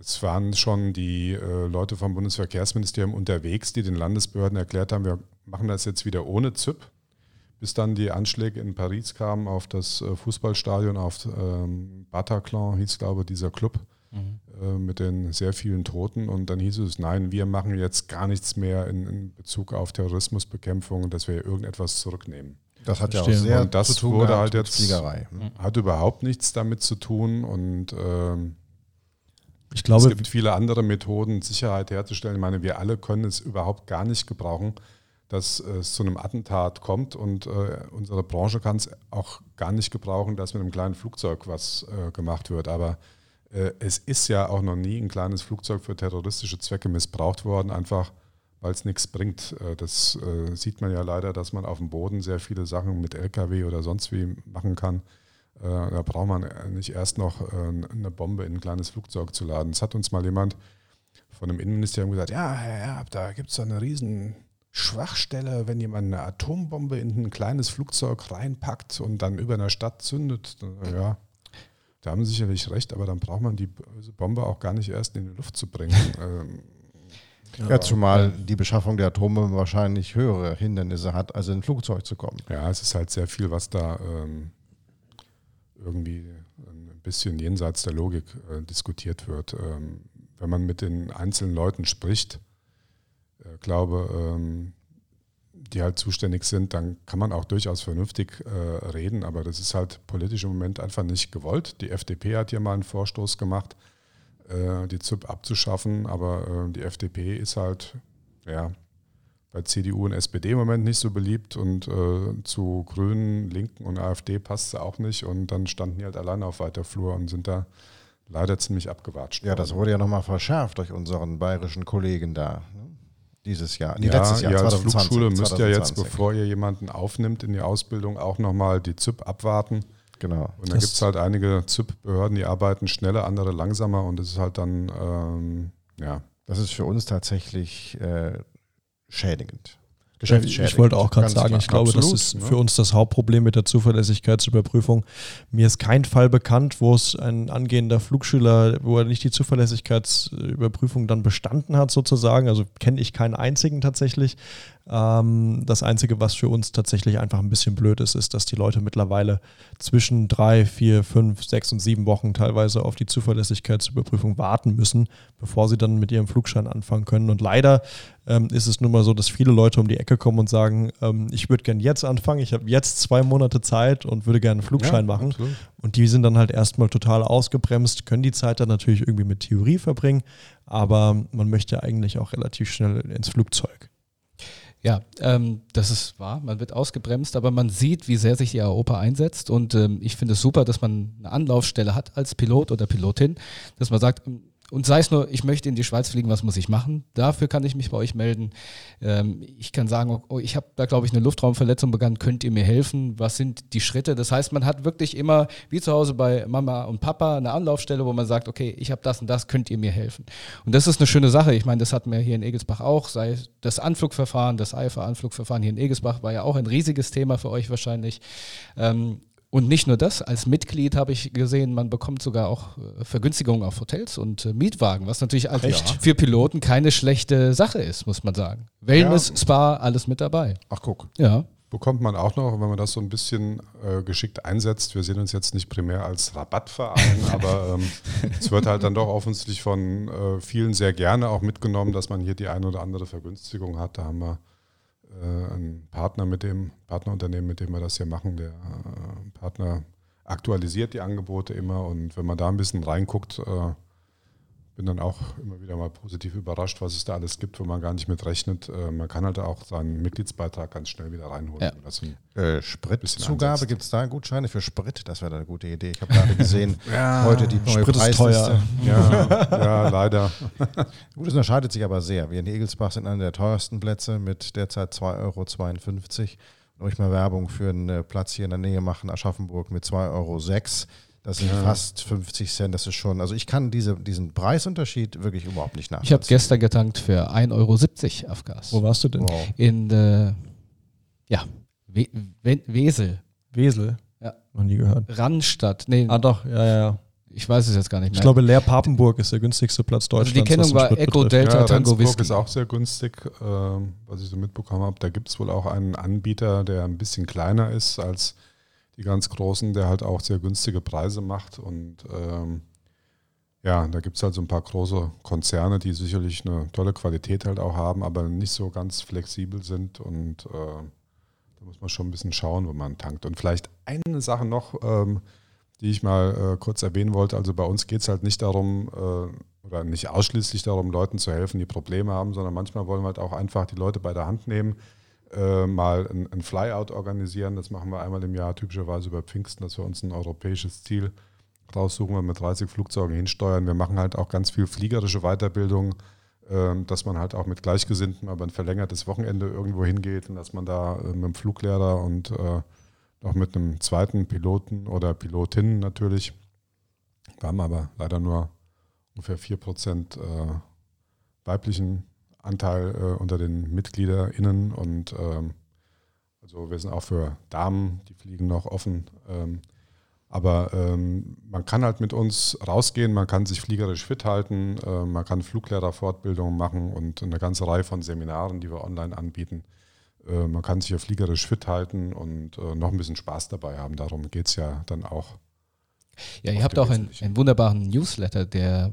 es waren schon die äh, Leute vom Bundesverkehrsministerium unterwegs, die den Landesbehörden erklärt haben, wir machen das jetzt wieder ohne ZÜP bis dann die Anschläge in Paris kamen auf das äh, Fußballstadion, auf ähm, Bataclan hieß, glaube ich, dieser Club mhm. äh, mit den sehr vielen Toten. Und dann hieß es, nein, wir machen jetzt gar nichts mehr in, in Bezug auf Terrorismusbekämpfung, dass wir irgendetwas zurücknehmen. Das hat ja auch sehr und das zu tun wurde halt jetzt Fliegerei. Mhm. hat überhaupt nichts damit zu tun und ähm, ich glaube, es gibt viele andere Methoden, Sicherheit herzustellen. Ich meine, wir alle können es überhaupt gar nicht gebrauchen, dass es zu einem Attentat kommt und äh, unsere Branche kann es auch gar nicht gebrauchen, dass mit einem kleinen Flugzeug was äh, gemacht wird. Aber äh, es ist ja auch noch nie ein kleines Flugzeug für terroristische Zwecke missbraucht worden, einfach weil es nichts bringt. Äh, das äh, sieht man ja leider, dass man auf dem Boden sehr viele Sachen mit LKW oder sonst wie machen kann. Äh, da braucht man nicht erst noch eine Bombe in ein kleines Flugzeug zu laden. Es hat uns mal jemand von dem Innenministerium gesagt, ja, Herr Erb, da gibt es eine riesen Schwachstelle, wenn jemand eine Atombombe in ein kleines Flugzeug reinpackt und dann über einer Stadt zündet. Ja, da haben Sie sicherlich recht, aber dann braucht man die Bombe auch gar nicht erst in die Luft zu bringen. Ähm, ja, zumal die Beschaffung der Atombombe wahrscheinlich höhere Hindernisse hat, als in ein Flugzeug zu kommen. Ja, es ist halt sehr viel, was da ähm, irgendwie ein bisschen jenseits der Logik äh, diskutiert wird. Ähm, wenn man mit den einzelnen Leuten spricht, äh, glaube, ähm, die halt zuständig sind, dann kann man auch durchaus vernünftig äh, reden, aber das ist halt politisch im Moment einfach nicht gewollt. Die FDP hat hier mal einen Vorstoß gemacht, äh, die ZUB abzuschaffen, aber äh, die FDP ist halt, ja, bei CDU und SPD im Moment nicht so beliebt und äh, zu Grünen, Linken und AfD passt sie auch nicht und dann standen die halt alleine auf weiter Flur und sind da leider ziemlich abgewatscht. Ja, das wurde ja nochmal verschärft durch unseren bayerischen Kollegen da. Dieses Jahr, nee, ja, letztes Jahr, ihr 2020, als Flugschule müsst ja jetzt, bevor ihr jemanden aufnimmt in die Ausbildung, auch nochmal die ZIP abwarten. Genau. Und da gibt es halt einige ZIP-Behörden, die arbeiten schneller, andere langsamer und das ist halt dann, ähm, ja. Das ist für uns tatsächlich äh, schädigend. Ich wollte auch gerade sagen, ich glaube, Absolut, das ist ne? für uns das Hauptproblem mit der Zuverlässigkeitsüberprüfung. Mir ist kein Fall bekannt, wo es ein angehender Flugschüler, wo er nicht die Zuverlässigkeitsüberprüfung dann bestanden hat, sozusagen. Also kenne ich keinen einzigen tatsächlich. Ähm, das Einzige, was für uns tatsächlich einfach ein bisschen blöd ist, ist, dass die Leute mittlerweile zwischen drei, vier, fünf, sechs und sieben Wochen teilweise auf die Zuverlässigkeitsüberprüfung warten müssen, bevor sie dann mit ihrem Flugschein anfangen können. Und leider ähm, ist es nun mal so, dass viele Leute um die Ecke kommen und sagen, ähm, ich würde gerne jetzt anfangen, ich habe jetzt zwei Monate Zeit und würde gerne einen Flugschein ja, machen. Absolut. Und die sind dann halt erstmal total ausgebremst, können die Zeit dann natürlich irgendwie mit Theorie verbringen, aber man möchte eigentlich auch relativ schnell ins Flugzeug. Ja, ähm, das ist wahr. Man wird ausgebremst, aber man sieht, wie sehr sich die Europa einsetzt. Und ähm, ich finde es super, dass man eine Anlaufstelle hat als Pilot oder Pilotin, dass man sagt, und sei es nur, ich möchte in die Schweiz fliegen, was muss ich machen? Dafür kann ich mich bei euch melden. Ähm, ich kann sagen, oh, ich habe da, glaube ich, eine Luftraumverletzung begangen, könnt ihr mir helfen? Was sind die Schritte? Das heißt, man hat wirklich immer, wie zu Hause bei Mama und Papa, eine Anlaufstelle, wo man sagt, okay, ich habe das und das, könnt ihr mir helfen? Und das ist eine schöne Sache. Ich meine, das hatten wir hier in Egelsbach auch, sei das Anflugverfahren, das eifa anflugverfahren hier in Egelsbach war ja auch ein riesiges Thema für euch wahrscheinlich. Ähm, Und nicht nur das, als Mitglied habe ich gesehen, man bekommt sogar auch äh, Vergünstigungen auf Hotels und äh, Mietwagen, was natürlich als Echt? für Piloten keine schlechte Sache ist, muss man sagen. Wellness, Ja. Spa, alles mit dabei. Ach guck. Ja. Bekommt man auch noch, wenn man das so ein bisschen äh, geschickt einsetzt. Wir sehen uns jetzt nicht primär als Rabattverein, aber ähm, es wird halt dann doch offensichtlich von äh, vielen sehr gerne auch mitgenommen, dass man hier die eine oder andere Vergünstigung hat. Da haben wir einen Partner mit dem Partnerunternehmen, mit dem wir das hier machen. Der äh, Partner aktualisiert die Angebote immer und wenn man da ein bisschen reinguckt, äh, bin dann auch immer wieder mal positiv überrascht, was es da alles gibt, wo man gar nicht mit rechnet. Äh, man kann halt auch seinen Mitgliedsbeitrag ganz schnell wieder reinholen. Ja. Äh, Bisschen Spritzugabe, gibt es da Gutscheine für Sprit? Das wäre eine gute Idee. Ich habe gerade gesehen, Ja, heute die neue Sprit ist teuer. Ja, ja, leider. Gut, es unterscheidet sich aber sehr. Wir in Egelsbach sind einer der teuersten Plätze mit derzeit 2,52 Euro. Wenn ich mal Werbung für einen äh, Platz hier in der Nähe machen, Aschaffenburg mit 2,06 Euro. Das sind Ja. fast 50 Cent. Das ist schon, also ich kann diese, diesen Preisunterschied wirklich überhaupt nicht Ich habe nachvollziehen. gestern getankt für 1,70 Euro auf Gas. Wo warst du denn? Wow. In, äh, ja, We We Wesel, Wesel. Ja. Noch nie gehört. Rannstadt. Nee, Ah, doch, ja, ja, ja. ich weiß es jetzt gar nicht mehr. Ich glaube, Leer Papenburg ist der günstigste Platz also Deutschlands. die Kennung war Echo. Delta ja, Tango Whisky. ist auch sehr günstig, ähm, was ich so mitbekommen habe. Da gibt es wohl auch einen Anbieter, der ein bisschen kleiner ist als die ganz großen, der halt auch sehr günstige Preise macht. Und ähm, ja, da gibt es halt so ein paar große Konzerne, die sicherlich eine tolle Qualität halt auch haben, aber nicht so ganz flexibel sind. Und äh, da muss man schon ein bisschen schauen, wo man tankt. Und vielleicht eine Sache noch, ähm, die ich mal äh, kurz erwähnen wollte. Also bei uns geht es halt nicht darum, äh, oder nicht ausschließlich darum, Leuten zu helfen, die Probleme haben, sondern manchmal wollen wir halt auch einfach die Leute bei der Hand nehmen, äh, mal ein, ein Flyout organisieren. Das machen wir einmal im Jahr, typischerweise über Pfingsten, dass wir uns ein europäisches Ziel raussuchen, wir mit 30 Flugzeugen hinsteuern. Wir machen halt auch ganz viel fliegerische Weiterbildung, ähm, dass man halt auch mit Gleichgesinnten aber ein verlängertes Wochenende irgendwo hingeht und dass man da äh, mit dem Fluglehrer und äh, noch mit einem zweiten Piloten oder Pilotin natürlich. Wir haben aber leider nur ungefähr 4% äh, weiblichen Anteil äh, unter den MitgliederInnen und ähm, also wir sind auch für Damen, die fliegen noch offen. Ähm, aber ähm, man kann halt mit uns rausgehen, man kann sich fliegerisch fit halten, äh, man kann Fluglehrerfortbildungen machen und eine ganze Reihe von Seminaren, die wir online anbieten. Äh, man kann sich ja fliegerisch fit halten und äh, noch ein bisschen Spaß dabei haben. Darum geht es ja dann auch. Ja, ihr habt auch einen, einen wunderbaren Newsletter, der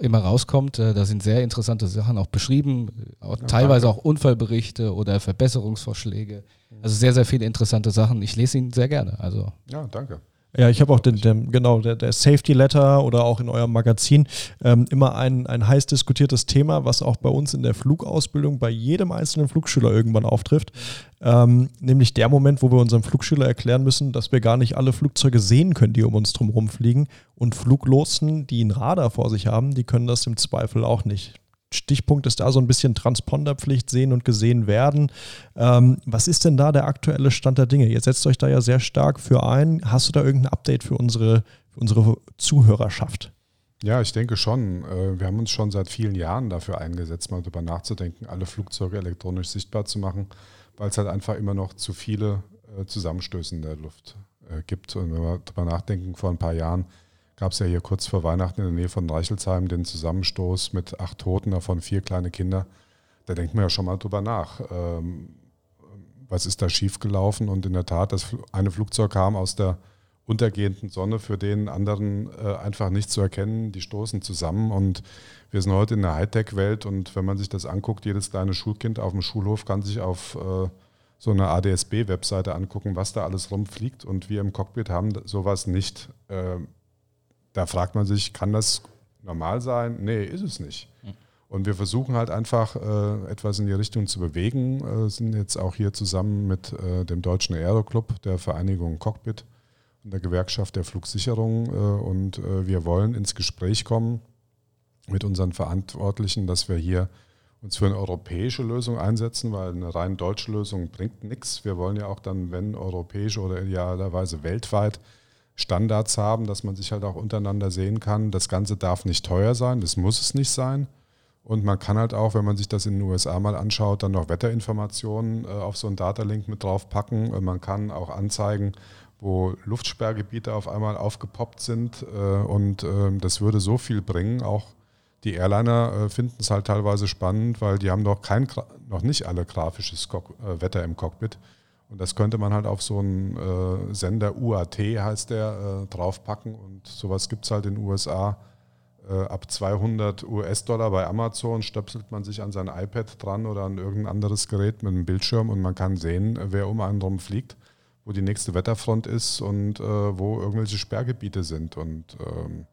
immer rauskommt. Äh, Da sind sehr interessante Sachen auch beschrieben, äh, auch Ja, teilweise danke. auch Unfallberichte oder Verbesserungsvorschläge. Also sehr, sehr viele interessante Sachen. Ich lese ihn sehr gerne. Also Ja, danke. Ja, ich habe auch den, den, genau, der, der Safety Letter oder auch in eurem Magazin ähm, immer ein, ein heiß diskutiertes Thema, was auch bei uns in der Flugausbildung bei jedem einzelnen Flugschüler irgendwann auftrifft. Ähm, nämlich der Moment, wo wir unserem Flugschüler erklären müssen, dass wir gar nicht alle Flugzeuge sehen können, die um uns drum rumfliegen. Und Fluglotsen, die ein Radar vor sich haben, die können das im Zweifel auch nicht. Stichpunkt ist da so ein bisschen Transponderpflicht, sehen und gesehen werden. Ähm, was ist denn da der aktuelle Stand der Dinge? Ihr setzt euch da ja sehr stark für ein. Hast du da irgendein Update für unsere, für unsere Zuhörerschaft? Ja, ich denke schon. Äh, Wir haben uns schon seit vielen Jahren dafür eingesetzt, mal darüber nachzudenken, alle Flugzeuge elektronisch sichtbar zu machen, weil es halt einfach immer noch zu viele äh, Zusammenstöße in der Luft äh, gibt. Und wenn wir darüber nachdenken, vor ein paar Jahren gab es ja hier kurz vor Weihnachten in der Nähe von Reichelsheim den Zusammenstoß mit acht Toten, davon vier kleine Kinder. Da denkt man ja schon mal drüber nach. Ähm, was ist da schiefgelaufen? Und in der Tat, das eine Flugzeug kam aus der untergehenden Sonne für den anderen äh, einfach nicht zu erkennen. Die stoßen zusammen und wir sind heute in der Hightech-Welt und wenn man sich das anguckt, jedes kleine Schulkind auf dem Schulhof kann sich auf äh, so einer ADSB-Webseite angucken, was da alles rumfliegt und wir im Cockpit haben sowas nicht. Äh, da fragt man sich, kann das normal sein? Nee, ist es nicht. Und wir versuchen halt einfach äh, etwas in die Richtung zu bewegen, äh, sind jetzt auch hier zusammen mit äh, dem Deutschen Aeroclub, der Vereinigung Cockpit und der Gewerkschaft der Flugsicherung und wir wollen ins Gespräch kommen mit unseren Verantwortlichen, dass wir hier uns für eine europäische Lösung einsetzen, weil eine rein deutsche Lösung bringt nichts. Wir wollen ja auch dann, wenn europäische oder idealerweise weltweit Standards haben, dass man sich halt auch untereinander sehen kann. Das Ganze darf nicht teuer sein, das muss es nicht sein. Und man kann halt auch, wenn man sich das in den USA mal anschaut, dann noch Wetterinformationen äh, auf so einen Datalink mit draufpacken. Und man kann auch anzeigen, wo Luftsperrgebiete auf einmal aufgepoppt sind. Äh, und äh, das würde so viel bringen. Auch die Airliner äh, finden es halt teilweise spannend, weil die haben noch, kein, noch nicht alle grafisches äh, Wetter im Cockpit. Und das könnte man halt auf so einen äh, Sender UAT heißt der draufpacken. Und sowas gibt es halt in den USA äh, ab 200 US-Dollar bei Amazon stöpselt man sich an sein iPad dran oder an irgendein anderes Gerät mit einem Bildschirm und man kann sehen, wer um einen drum fliegt, wo die nächste Wetterfront ist und äh, wo irgendwelche Sperrgebiete sind. Und ähm,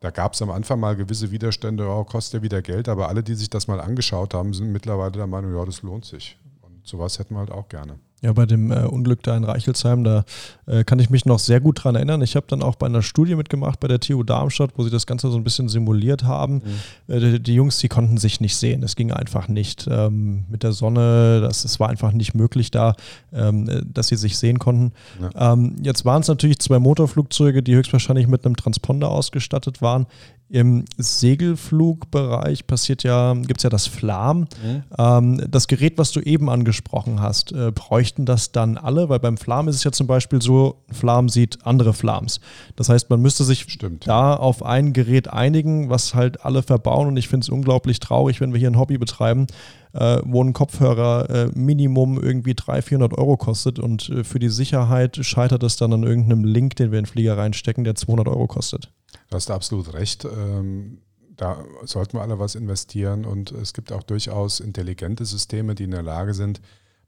da gab es am Anfang mal gewisse Widerstände, oh, kostet ja wieder Geld, aber alle, die sich das mal angeschaut haben, sind mittlerweile der Meinung, ja, das lohnt sich. Und sowas hätten wir halt auch gerne. Ja, bei dem äh, Unglück da in Reichelsheim, da äh, kann ich mich noch sehr gut dran erinnern. Ich habe dann auch bei einer Studie mitgemacht bei der TU Darmstadt, wo sie das Ganze so ein bisschen simuliert haben. Mhm. Äh, die, die, Jungs, die konnten sich nicht sehen. Es ging einfach nicht. Ähm, mit der Sonne, das, es war einfach nicht möglich da, ähm, äh, dass sie sich sehen konnten. Ja. Ähm, jetzt waren es natürlich zwei Motorflugzeuge, die höchstwahrscheinlich mit einem Transponder ausgestattet waren. Im Segelflugbereich passiert ja, gibt es ja das Flam. Mhm. Ähm, das Gerät, was du eben angesprochen hast, äh, bräuchten das dann alle? Weil beim Flam ist es ja zum Beispiel so, Flam sieht andere Flams. Das heißt, man müsste sich Stimmt. da auf ein Gerät einigen, was halt alle verbauen. Und ich finde es unglaublich traurig, wenn wir hier ein Hobby betreiben, äh, wo ein Kopfhörer äh, Minimum irgendwie 300, 400 Euro kostet und äh, für die Sicherheit scheitert es dann an irgendeinem Link, den wir in den Flieger reinstecken, der 200 Euro kostet. Du hast absolut recht. Ähm, da sollten wir alle was investieren und es gibt auch durchaus intelligente Systeme, die in der Lage sind,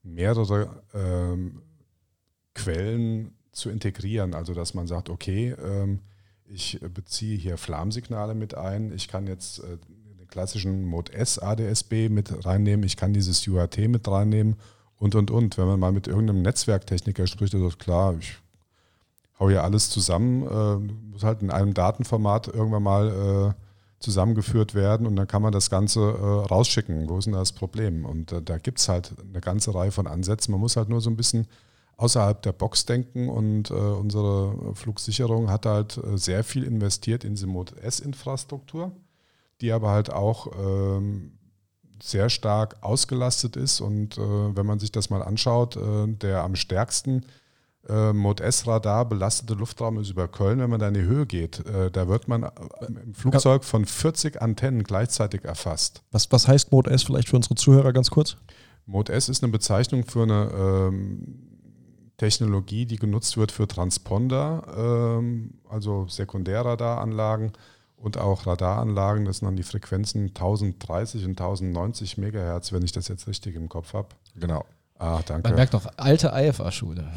mehrere ähm, Quellen zu integrieren. Also dass man sagt, okay, ähm, ich beziehe hier Flamsignale mit ein, ich kann jetzt äh, den klassischen Mode S ADSB mit reinnehmen, ich kann dieses UAT mit reinnehmen und und und. Wenn man mal mit irgendeinem Netzwerktechniker spricht, ist das klar, ich hau hier alles zusammen, äh, muss halt in einem Datenformat irgendwann mal äh, zusammengeführt werden und dann kann man das Ganze äh, rausschicken. Wo ist denn das Problem? Und äh, da gibt es halt eine ganze Reihe von Ansätzen. Man muss halt nur so ein bisschen außerhalb der Box denken und äh, unsere Flugsicherung hat halt äh, sehr viel investiert in Mode S-Infrastruktur, die aber halt auch ähm, sehr stark ausgelastet ist und wenn man sich das mal anschaut, der am stärksten äh, Mod S-Radar belastete Luftraum ist über Köln, wenn man da in die Höhe geht. Äh, da wird man äh, im Flugzeug von 40 Antennen gleichzeitig erfasst. Was, was heißt Mod S vielleicht für unsere Zuhörer ganz kurz? Mod S ist eine Bezeichnung für eine ähm, Technologie, die genutzt wird für Transponder, ähm, also Sekundärradaranlagen und auch Radaranlagen. Das sind dann die Frequenzen 1030 und 1090 Megahertz, wenn ich das jetzt richtig im Kopf habe. Genau. Ach, danke. Man merkt doch, alte IFA-Schule.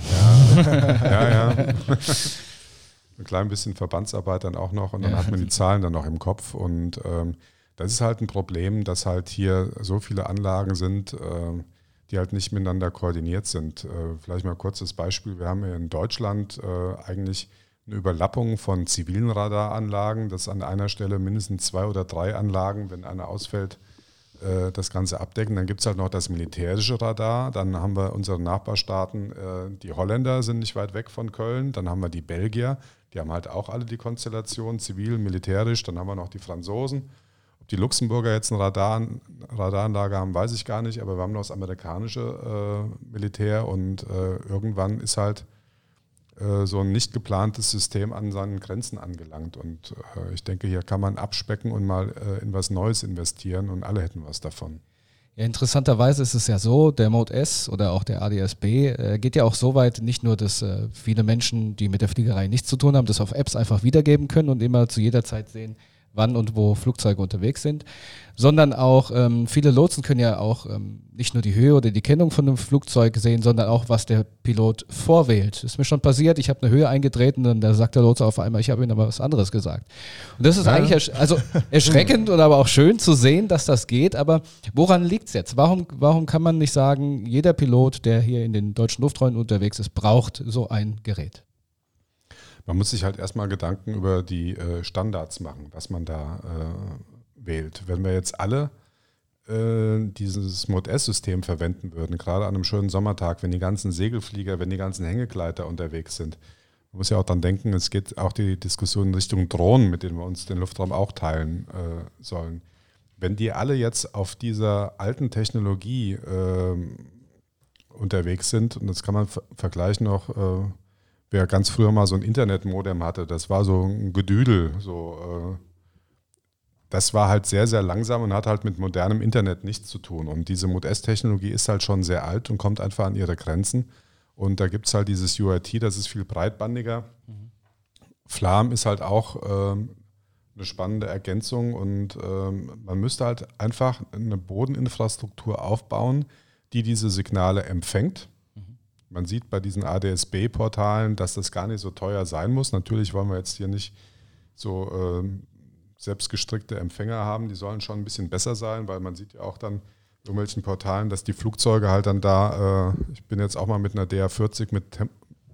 Ja, ja, ja. Ein klein bisschen Verbandsarbeit dann auch noch und dann ja. hat man die Zahlen dann noch im Kopf. Und ähm, das ist halt ein Problem, dass halt hier so viele Anlagen sind, äh, die halt nicht miteinander koordiniert sind. Äh, vielleicht mal kurzes Beispiel. Wir haben hier in Deutschland äh, eigentlich eine Überlappung von zivilen Radaranlagen, dass an einer Stelle mindestens zwei oder drei Anlagen, wenn eine ausfällt, äh, das Ganze abdecken. Dann gibt es halt noch das militärische Radar. Dann haben wir unsere Nachbarstaaten, äh, die Holländer sind nicht weit weg von Köln. Dann haben wir die Belgier, die haben halt auch alle die Konstellation, zivil, militärisch. Dann haben wir noch die Franzosen. Ob die Luxemburger jetzt eine Radar, Radaranlage haben, weiß ich gar nicht, aber wir haben noch das amerikanische äh, Militär und äh, irgendwann ist halt so ein nicht geplantes System an seinen Grenzen angelangt. Und äh, ich denke, hier kann man abspecken und mal äh, in was Neues investieren und alle hätten was davon. Ja, interessanterweise ist es ja so, der Mode S oder auch der ADSB äh, geht ja auch so weit, nicht nur, dass äh, viele Menschen, die mit der Fliegerei nichts zu tun haben, das auf Apps einfach wiedergeben können und immer zu jeder Zeit sehen, wann und wo Flugzeuge unterwegs sind, sondern auch ähm, viele Lotsen können ja auch ähm, nicht nur die Höhe oder die Kennung von einem Flugzeug sehen, sondern auch, was der Pilot vorwählt. Das ist mir schon passiert, ich habe eine Höhe eingetreten und dann sagt der Lotse auf einmal, ich habe ihm aber was anderes gesagt. Und das ist ja. eigentlich ersch also erschreckend und aber auch schön zu sehen, dass das geht, aber woran liegt es jetzt? Warum, warum kann man nicht sagen, jeder Pilot, der hier in den deutschen Lufträumen unterwegs ist, braucht so ein Gerät? Man muss sich halt erstmal Gedanken über die äh, Standards machen, was man da äh, wählt. Wenn wir jetzt alle äh, dieses Mod S-System verwenden würden, gerade an einem schönen Sommertag, wenn die ganzen Segelflieger, wenn die ganzen Hängegleiter unterwegs sind, man muss ja auch dann denken, es geht auch die Diskussion in Richtung Drohnen, mit denen wir uns den Luftraum auch teilen äh, sollen. wenn die alle jetzt auf dieser alten Technologie äh, unterwegs sind, und das kann man vergleichen auch, äh, wer ganz früher mal so ein Internetmodem hatte, das war so ein Gedüdel, so äh, das war halt sehr, sehr langsam und hat halt mit modernem Internet nichts zu tun. Und diese Mod S-Technologie ist halt schon sehr alt und kommt einfach an ihre Grenzen. Und da gibt es halt dieses UIT, das ist viel breitbandiger. Mhm. Flam ist halt auch ähm, eine spannende Ergänzung und ähm, man müsste halt einfach eine Bodeninfrastruktur aufbauen, die diese Signale empfängt. Man sieht bei diesen ADSB-Portalen, dass das gar nicht so teuer sein muss. Natürlich wollen wir jetzt hier nicht so ähm, selbstgestrickte Empfänger haben, die sollen schon ein bisschen besser sein, weil man sieht ja auch dann irgendwelchen Portalen, dass die Flugzeuge halt dann da, äh, ich bin jetzt auch mal mit einer DR40 mit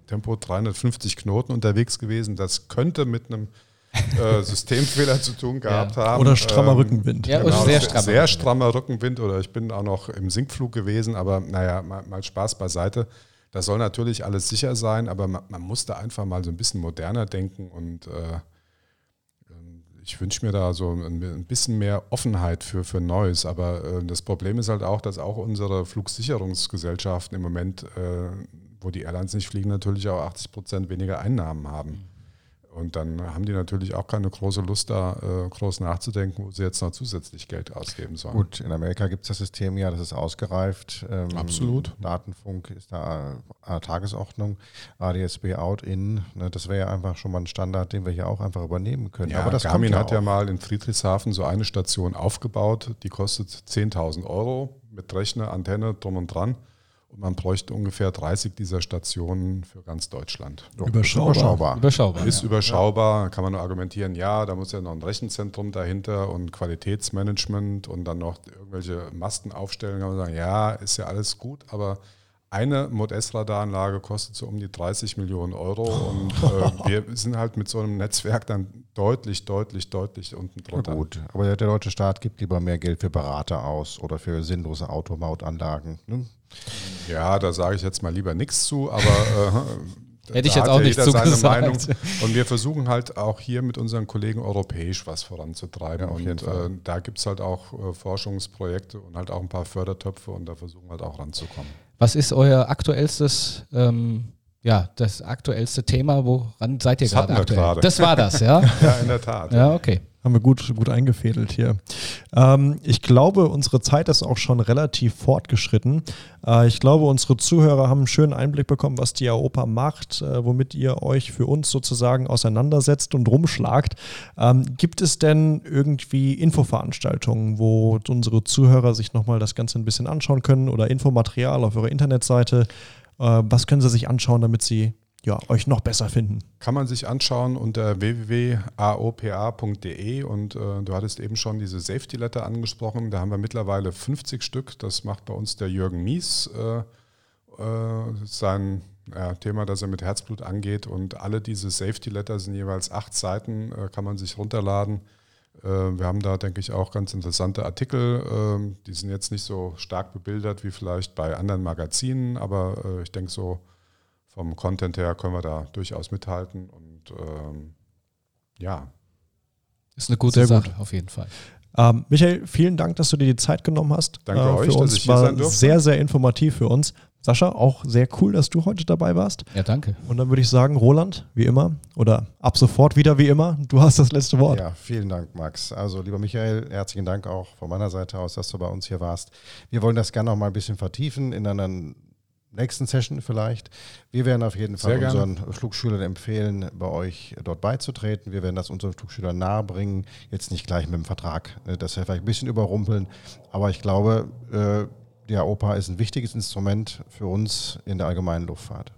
Tempo 350 Knoten unterwegs gewesen, das könnte mit einem äh, Systemfehler zu tun gehabt ja. haben. Oder strammer ähm, Rückenwind. Ja, genau, sehr, strammer, sehr strammer Rückenwind oder ich bin auch noch im Sinkflug gewesen, aber naja, mal, mal Spaß beiseite. Das soll natürlich alles sicher sein, aber man, man muss da einfach mal so ein bisschen moderner denken und äh, ich wünsche mir da so ein, bisschen mehr Offenheit für, für Neues. Aber äh, das Problem ist halt auch, dass auch unsere Flugsicherungsgesellschaften im Moment, äh, wo die Airlines nicht fliegen, natürlich auch 80 Prozent weniger Einnahmen haben. Und dann haben die natürlich auch keine große Lust, da äh, groß nachzudenken, wo sie jetzt noch zusätzlich Geld ausgeben sollen. Gut, in Amerika gibt es das System ja, das ist ausgereift. Ähm, Absolut. Datenfunk ist da eine Tagesordnung. ADSB Out-In, ne, das wäre ja einfach schon mal ein Standard, den wir hier auch einfach übernehmen können. Ja, Aber das Garmin ja hat ja mal in Friedrichshafen so eine Station aufgebaut, die kostet 10.000 Euro mit Rechner, Antenne, drum und dran. Und man bräuchte ungefähr 30 dieser Stationen für ganz Deutschland. Überschaubar. Überschaubar. überschaubar. Ist überschaubar, kann man nur argumentieren, ja, da muss ja noch ein Rechenzentrum dahinter und Qualitätsmanagement und dann noch irgendwelche Masten aufstellen. Kann man sagen, ja, ist ja alles gut, aber eine Mod S-Radaranlage kostet so um die 30 Millionen Euro und äh, wir sind halt mit so einem Netzwerk dann deutlich, deutlich, deutlich unten drunter. Na gut, aber der deutsche Staat gibt lieber mehr Geld für Berater aus oder für sinnlose Automautanlagen. Ne? Ja, da sage ich jetzt mal lieber nichts zu, aber äh, hätte ich jetzt auch nicht seine Meinung. Und wir versuchen halt auch hier mit unseren Kollegen europäisch was voranzutreiben. Ja, und äh, da gibt es halt auch äh, Forschungsprojekte und halt auch ein paar Fördertöpfe und da versuchen wir halt auch ranzukommen. Was ist euer aktuellstes ähm, ja, das aktuellste Thema, woran seid ihr gerade aktuell? Das war das, ja? ja, in der Tat. Ja, okay. Haben wir gut, gut eingefädelt hier. Ähm, ich glaube, unsere Zeit ist auch schon relativ fortgeschritten. Äh, ich glaube, unsere Zuhörer haben einen schönen Einblick bekommen, was die AOPA macht, äh, womit ihr euch für uns sozusagen auseinandersetzt und rumschlagt. Ähm, gibt es denn irgendwie Infoveranstaltungen, wo unsere Zuhörer sich nochmal das Ganze ein bisschen anschauen können oder Infomaterial auf eurer Internetseite? Äh, was können sie sich anschauen, damit sie ja, euch noch besser finden? Kann man sich anschauen unter www.aopa.de und äh, du hattest eben schon diese Safety Letter angesprochen. Da haben wir mittlerweile 50 Stück. Das macht bei uns der Jürgen Mies äh, äh, sein ja, Thema, das er mit Herzblut angeht. Und alle diese Safety Letter sind jeweils acht Seiten, äh, kann man sich runterladen. Äh, wir haben da, denke ich, auch ganz interessante Artikel. Ähm, die sind jetzt nicht so stark bebildert wie vielleicht bei anderen Magazinen, aber äh, ich denke so vom Content her können wir da durchaus mithalten und ähm, ja. Ist eine gute Sehr Sache, gut. auf jeden Fall. Ähm, Michael, vielen Dank, dass du dir die Zeit genommen hast. Danke äh, euch, für uns dass ich hier sein durfte. Sehr, sehr informativ für uns. Sascha, auch sehr cool, dass du heute dabei warst. Ja, danke. Und dann würde ich sagen, Roland, wie immer, oder ab sofort wieder wie immer, du hast das letzte Wort. Ja, vielen Dank, Max. Also, lieber Michael, herzlichen Dank auch von meiner Seite aus, dass du bei uns hier warst. Wir wollen das gerne noch mal ein bisschen vertiefen in einer nächsten Session vielleicht. Wir werden auf jeden Fall unseren Flugschülern empfehlen, bei euch dort beizutreten. Wir werden das unseren Flugschülern nahebringen. Jetzt nicht gleich mit dem Vertrag, äh, das wir vielleicht ein bisschen überrumpeln. Aber ich glaube, äh, der OPA ist ein wichtiges Instrument für uns in der allgemeinen Luftfahrt.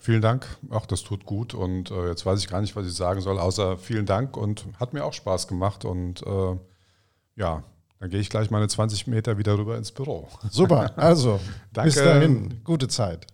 Vielen Dank. Ach, das tut gut. Und äh, jetzt weiß ich gar nicht, was ich sagen soll, außer vielen Dank und hat mir auch Spaß gemacht. Und äh, ja, dann gehe ich gleich meine 20 Meter wieder rüber ins Büro. Super, also bis dahin, gute Zeit.